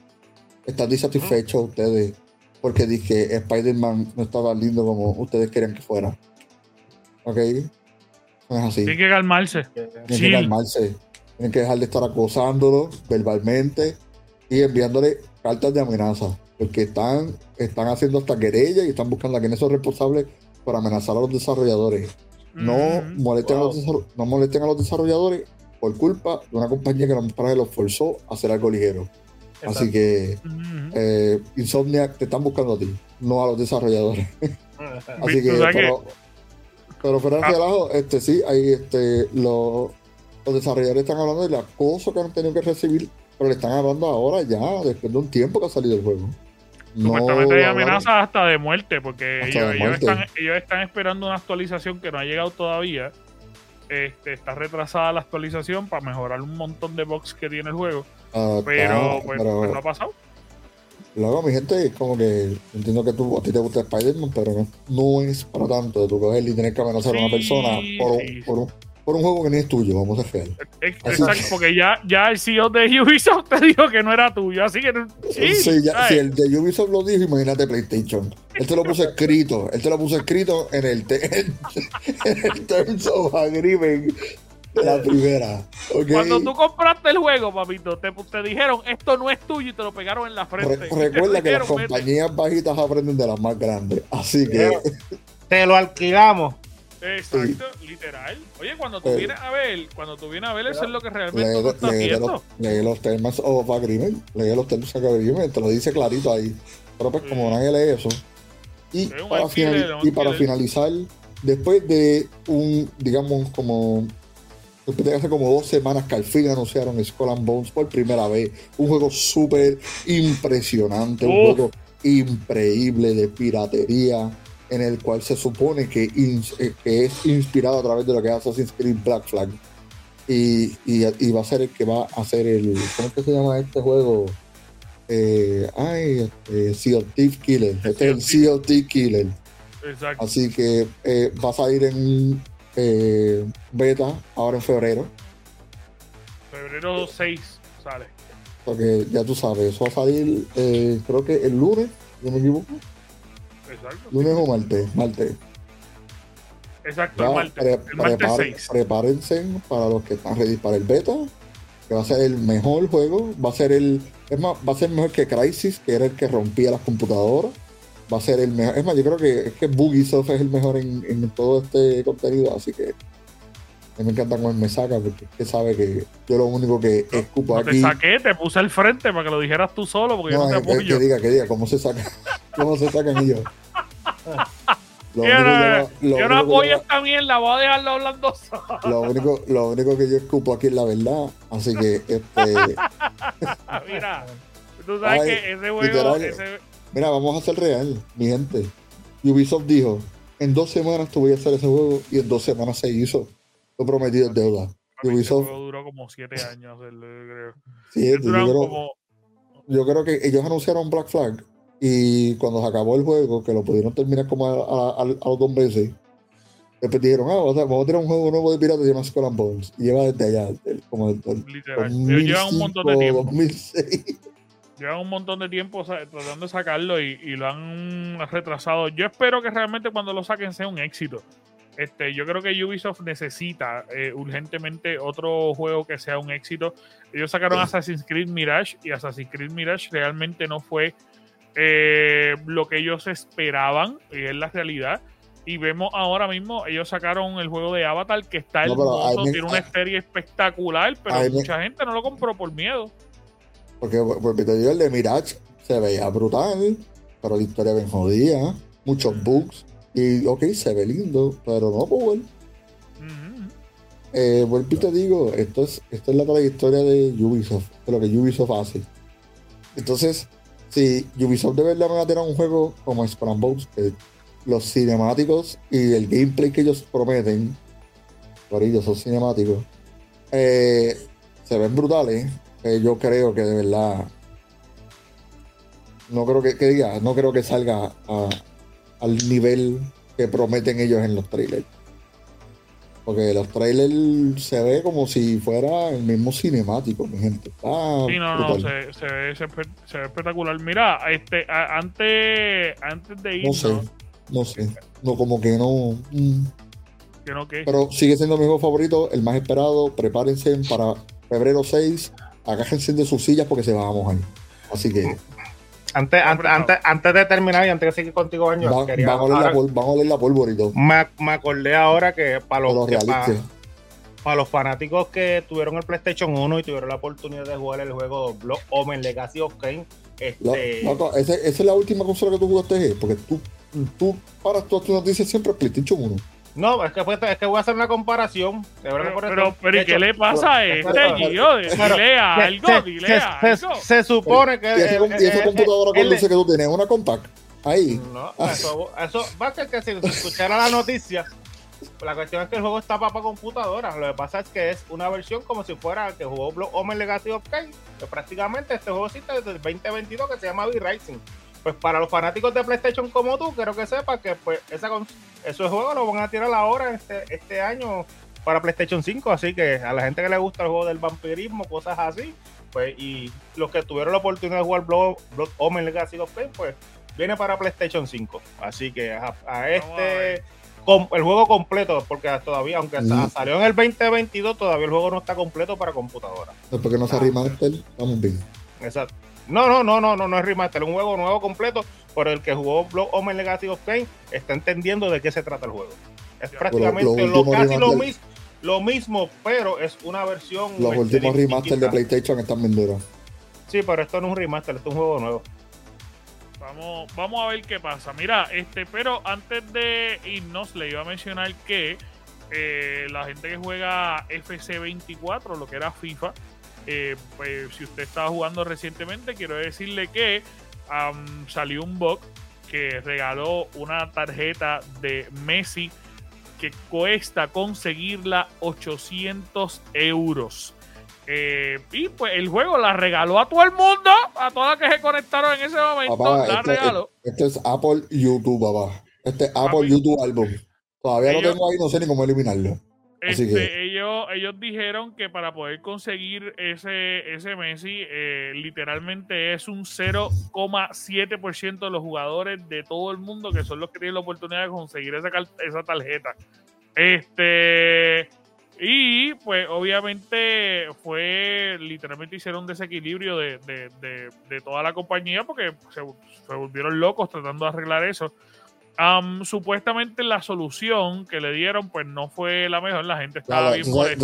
Están disatisfechos ustedes porque dije Spider-Man no estaba tan lindo como ustedes querían que fuera. ¿Ok? No es así. Tienen que calmarse. Tienen que calmarse. Tienen que dejar de estar acosándolo verbalmente y enviándole cartas de amenaza. Porque están, están haciendo hasta querellas y están buscando a quienes son responsables por amenazar a los desarrolladores. No, molesten a los no molesten a los desarrolladores por culpa de una compañía que los forzó a hacer algo ligero. Así que eh, Insomniac te están buscando a ti, no a los desarrolladores. Así que, pero, pero fuera de ah. este sí, ahí este, los, los desarrolladores están hablando del acoso que han tenido que recibir, pero le están hablando ahora ya, después de un tiempo que ha salido el juego. Supuestamente hay amenazas hasta de muerte, porque ellos, Están, ellos están esperando una actualización que no ha llegado todavía. Este, está retrasada la actualización para mejorar un montón de bugs que tiene el juego. Ah, pero, pues, pues, no ha pasado. Luego, mi gente, como que entiendo que tú, a ti te gusta Spider-Man, pero no, es para tanto de tu coger y tener que amenazar a una persona por, por, un, por un juego que ni es tuyo, vamos a hacer. Exacto, porque ya, ya el CEO de Ubisoft te dijo que no era tuyo, así que sí. sí ya, si el de Ubisoft lo dijo, imagínate PlayStation. Él te lo puso escrito, él te lo puso escrito en el, en el Terms of Agreement la primera. Cuando tú compraste el juego, papito, te, te, dijeron esto no es tuyo y te lo pegaron en la frente. recuerda que las compañías bajitas aprenden de las más grandes. Así que. Te lo alquilamos. Exacto, literal. Oye, cuando tú eh, vienes a ver, cuando tú vienes a ver, eso es lo que realmente lee, está lee, los, lee los temas of agreement, lee los temas of agreement, te lo dice clarito ahí. Pero pues como nadie lee eso. Y, para, y para finalizar, después de un, digamos, como después de hace como dos semanas que al fin anunciaron Skull and Bones por primera vez, un juego súper impresionante, un juego increíble de piratería, en el cual se supone que, eh, es inspirado a través de lo que es Assassin's Creed Black Flag. Y, y, va a ser el que va a hacer el. ¿Cómo es que se llama este juego? Eh, ay, este, Sea of Thief Killer. Este es el Thief Killer. Exacto. Así que eh, va a salir en eh, beta ahora en febrero. Febrero 6 sale. Porque ya tú sabes, eso va a salir eh, creo que el lunes, no me equivoco. Exacto. Lunes o martes, martes. Exacto, el martes, el martes 6. Prepárense para los que están ready para el beta, que va a ser el mejor juego, va a ser el, es más, va a ser mejor que Crisis, que era el que rompía las computadoras. Va a ser el mejor. Es más, yo creo que es que Bugisoft es el mejor en, en todo este contenido, así que me encanta él me saca porque usted sabe que yo lo único que escupo aquí. Te saqué, te puse al frente para que lo dijeras tú solo porque yo no te apoyo. Que, diga, que diga, cómo se saca, cómo se sacan ellos. Lo yo no, yo, no apoyo esta mierda, voy a dejarlo hablando solo. Lo único, lo único que yo escupo aquí es la verdad, así que este. Mira, tú sabes que ese juego. Ese... Mira, vamos a ser real, mi gente. Ubisoft dijo: en dos semanas tú voy a hacer ese juego y en dos semanas se hizo prometido en deuda. Ubisoft duró como siete años, creo. Sí, yo, creo, yo creo que ellos anunciaron Black Flag y cuando se acabó el juego, que lo pudieron terminar como a, los dos meses, después dijeron, ah, vamos a tener un juego nuevo de piratas se llama Skull and Bones. Y lleva desde allá, como el, Literal. llevan un montón de tiempo. 2006. Llevan un montón de tiempo tratando de sacarlo y, y, lo han retrasado. Yo espero que realmente cuando lo saquen sea un éxito. Este, yo creo que Ubisoft necesita eh, urgentemente otro juego que sea un éxito. Ellos sacaron Assassin's Creed Mirage y Assassin's Creed Mirage realmente no fue eh, lo que ellos esperaban, y es la realidad. Y vemos ahora mismo, ellos sacaron el juego de Avatar que está hermoso, tiene una serie espectacular, pero mucha gente no lo compró por miedo. Porque, porque te digo, el de Mirage se veía brutal, pero la historia bien jodida, muchos bugs y ok, se ve lindo, pero no, pues bueno. Eh, vuelvo y te digo, esto es, esto es la trayectoria de Ubisoft, de lo que Ubisoft hace. Entonces, si Ubisoft de verdad va a tener un juego como Scrambles, que los cinemáticos y el gameplay que ellos prometen, por ellos son cinemáticos, eh, se ven brutales. Eh, yo creo que de verdad, no creo que salga al nivel que prometen ellos en los trailers. Porque los trailers se ve como si fuera el mismo cinemático, mi gente. sí, no, no, se, se, ve, se, ve, espectacular. Mira, este, antes, antes de irnos... No sé, no sé. No, como que no... Mm. Que no, ¿qué? Pero sigue siendo mi juego favorito, el más esperado. Prepárense para febrero 6. Agájense de sus sillas porque se van a mojar. Así que... Antes, antes, antes, de terminar y antes de seguir contigo, año, vamos, a leer la polvo Me, me, acordé ahora que para los, para, los fanáticos que tuvieron el PlayStation 1 y tuvieron la oportunidad de jugar el juego Block Omen Legacy of Kane, este... esa es la última consola que tú jugaste, porque tú, tú para todas tus noticias siempre PlayStation 1. No, es que, es que voy a hacer una comparación. pero, pero, ¿y qué le pasa a este, Gio? Dile algo, dile algo. Se, supone que. ¿Y, ese, y esa computadora con luces que tú tienes? ¿Una compact? Ahí. No, eso, eso va a ser que si escuchara la noticia. La cuestión es que el juego está para computadora. Lo que pasa es que es una versión como si fuera que jugó Omen Legacy of Kane. Que prácticamente este juego existe desde el 2022 que se llama V-Rising pues para los fanáticos de PlayStation como tú, quiero que sepas que pues esa, esos juegos los van a tirar ahora este, este año para PlayStation 5, así que a la gente que le gusta el juego del vampirismo, cosas así, pues y los que tuvieron la oportunidad de jugar Blood, Blood Omen Legacy of Pain, pues viene para PlayStation 5. Así que a, este el juego completo, porque todavía, aunque salió en el 2022, todavía el juego no está completo para computadora. porque no se arrima remaster, vamos bien. Exacto. No, no, no, no, no, no es remaster, es un juego nuevo completo por el que jugó Blood Omen Legacy of Pain está entendiendo de qué se trata el juego. Es prácticamente lo, casi lo, mismo, lo mismo, pero es una versión. Los últimos remaster de PlayStation están bien duros. Sí, pero esto no es un remaster, esto es un juego nuevo. Vamos, vamos a ver qué pasa. Mira, este, pero antes de irnos, le iba a mencionar que eh, la gente que juega FC24, lo que era FIFA, eh, pues, si usted estaba jugando recientemente, quiero decirle que salió un bug que regaló una tarjeta de Messi que cuesta conseguirla 800 euros. Eh, y pues el juego la regaló a todo el mundo, a todas las que se conectaron en ese momento, la este, regaló. Este es Apple YouTube, papá. Este es Apple YouTube Album. Todavía lo tengo ahí, no sé ni cómo eliminarlo. Este, ellos, ellos dijeron que para poder conseguir ese, ese Messi, eh, literalmente es un 0,7% de los jugadores de todo el mundo que son los que tienen la oportunidad de conseguir esa, esa tarjeta. Este. Y pues obviamente fue, literalmente hicieron un desequilibrio de, de, toda la compañía porque se, se, volvieron locos tratando de arreglar eso supuestamente la solución que le dieron pues no fue la mejor, la gente estaba bien sabes,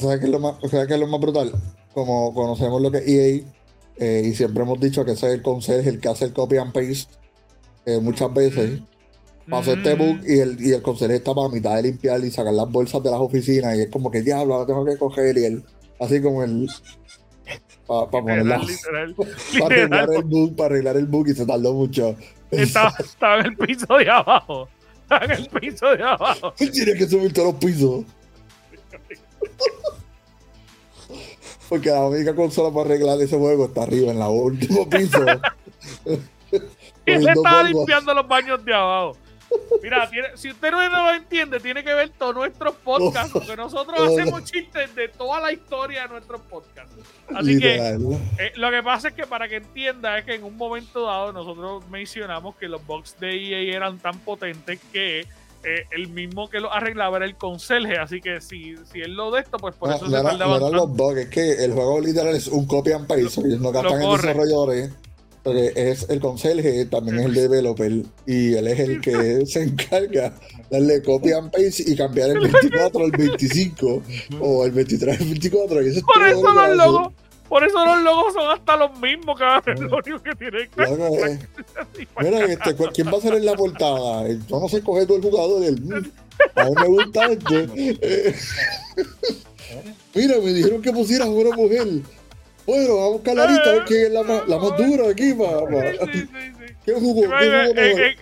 sabes, qué es lo más, es lo más brutal? Como conocemos lo que es EA eh, y siempre hemos dicho que ese es el consejo, el que hace el copy and paste eh, muchas veces. Pasó este bug y el, y el consejo está para mitad de limpiar y sacar las bolsas de las oficinas y es como que diablo, ahora tengo que coger y él, así como el para ponerla para arreglar el bug, para arreglar el bug y se tardó mucho. Estaba, estaba, en el piso de abajo. Estaba en el piso de abajo. Él tiene que subir todos los pisos. Porque la única consola para arreglar ese juego está arriba, en la último piso. y él estaba limpiando los baños de abajo. Mira, si usted no lo entiende, tiene que ver todos nuestros podcasts, porque nosotros hacemos chistes de toda la historia de nuestros podcasts. Así que eh, lo que pasa es que para que entienda es que en un momento dado nosotros mencionamos que los box de EA eran tan potentes que eh, el mismo que lo arreglaba era el conserje, así que si, si él lo de esto, pues por eso se tardaba. No los bugs, es que el juego literal es un copy and paste, ellos no gastan en desarrolladores porque es el conserje, también es el developer y él es el que se encarga de darle copy and paste y cambiar el 24 al 25 o el 23 al 24. Y eso por eso los logos, por eso los logos son hasta los mismos, que lo único que tienen que eh. Mira, este, ¿quién va a ser en la portada? Vamos a escoger todo el jugador del. A mí me gusta este. Mira, me dijeron que pusieras una mujer. Bueno, vamos a buscar la lista a ver quién es la más, la más dura aquí, papá. Sí, sí, sí, ¿Qué jugó? ¿Qué jugó eh, eh,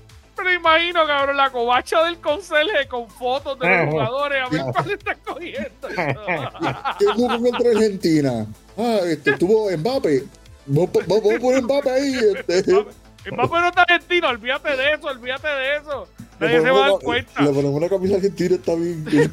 me imagino, cabrón, la covacha del conserje con fotos de los jugadores. A ver cuál está cogiendo. ¿Qué jugó contra Argentina? Ah, este, estuvo Mbappé. Vamos a poner Mbappé ahí. Este. Mbappé no está argentino, olvídate de eso, olvídate de eso. Nadie se va a dar cuenta. Le ponemos una camisa argentina, está bien.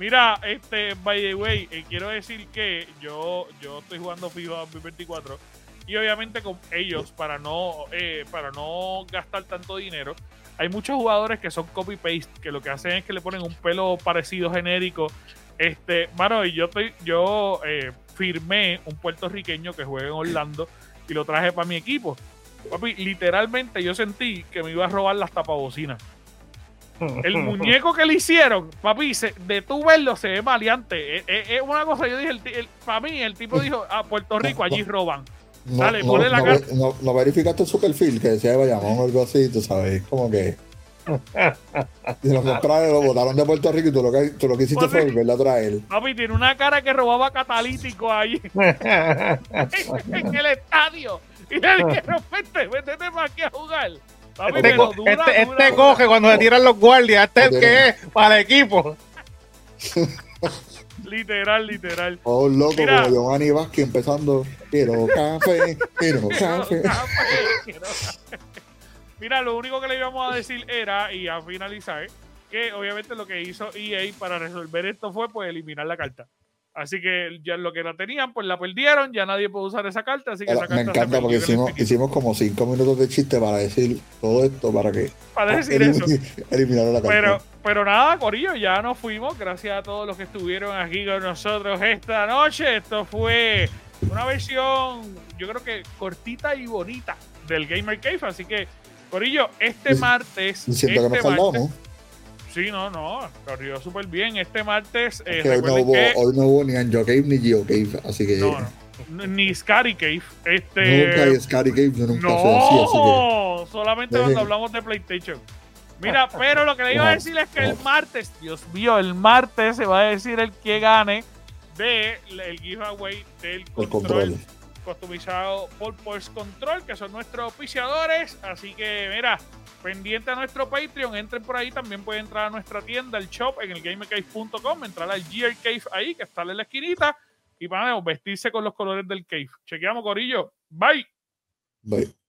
Mira, este, by the way, eh, quiero decir que yo, yo estoy jugando FIFA 2024 y obviamente con ellos, para no, eh, para no gastar tanto dinero, hay muchos jugadores que son copy-paste, que lo que hacen es que le ponen un pelo parecido genérico. Este, mano, y yo, estoy, yo eh, firmé un puertorriqueño que juega en Orlando y lo traje para mi equipo. Papi, literalmente yo sentí que me iba a robar las tapabocinas. El muñeco que le hicieron, papi, de tú verlo se ve maleante. Es, una cosa, yo dije, el, para mí, el tipo dijo, a Puerto Rico, allí roban. No, Dale, no, la cara. No, verificaste su perfil, que decía de Bayamón o algo así, tú sabes, como que. y lo compraron, lo botaron de Puerto Rico y tú lo que, tú lo que hiciste fue volverlo a traer. Papi, tiene una cara que robaba catalítico ahí en el estadio. Y le dijeron, vete, vete para aquí a jugar. Este, este, este coge cuando se tiran los guardias. Este es el que es para el equipo. literal, literal. Oh, loco, Mira, como Giovanni Vázquez empezando. Quiero café, quiero café. Mira, lo único que le íbamos a decir era, y a finalizar, que obviamente lo que hizo EA para resolver esto fue pues eliminar la carta. Así que ya lo que la tenían, pues la perdieron, ya nadie puede usar esa carta, así que esa Me encanta porque hicimos, hicimos como cinco minutos de chiste para decir todo esto, para que... Para decir eso. Eliminar la carta. Pero, pero nada, Corillo, ya nos fuimos. Gracias a todos los que estuvieron aquí con nosotros esta noche. Esto fue una versión, yo creo que cortita y bonita del Gamer Cave. Así que, Corillo, este martes... Siento este que nos faltamos. Sí, no, no, corrió súper bien. Este martes. Eh, hoy, no hubo, hoy, no hubo, ni Anjo Cave ni Geo Cave, así que. No, no. Ni Scary Cave. Este... Nunca hay Scary Cave, yo nunca no, que... solamente cuando hablamos de PlayStation. Mira, pero lo que le iba a decir es que el martes, Dios mío, el martes se va a decir el que gane de el giveaway del control, customizado por Pulse Control, que son nuestros oficiadores. Así que, mira, pendiente a nuestro Patreon, entren por ahí, también pueden entrar a nuestra tienda, el shop, en el gamercave.com, entrar al Gear Cave ahí, que está en la esquinita, y van a vestirse con los colores del cave. Chequeamos, Corillo. Bye. Bye.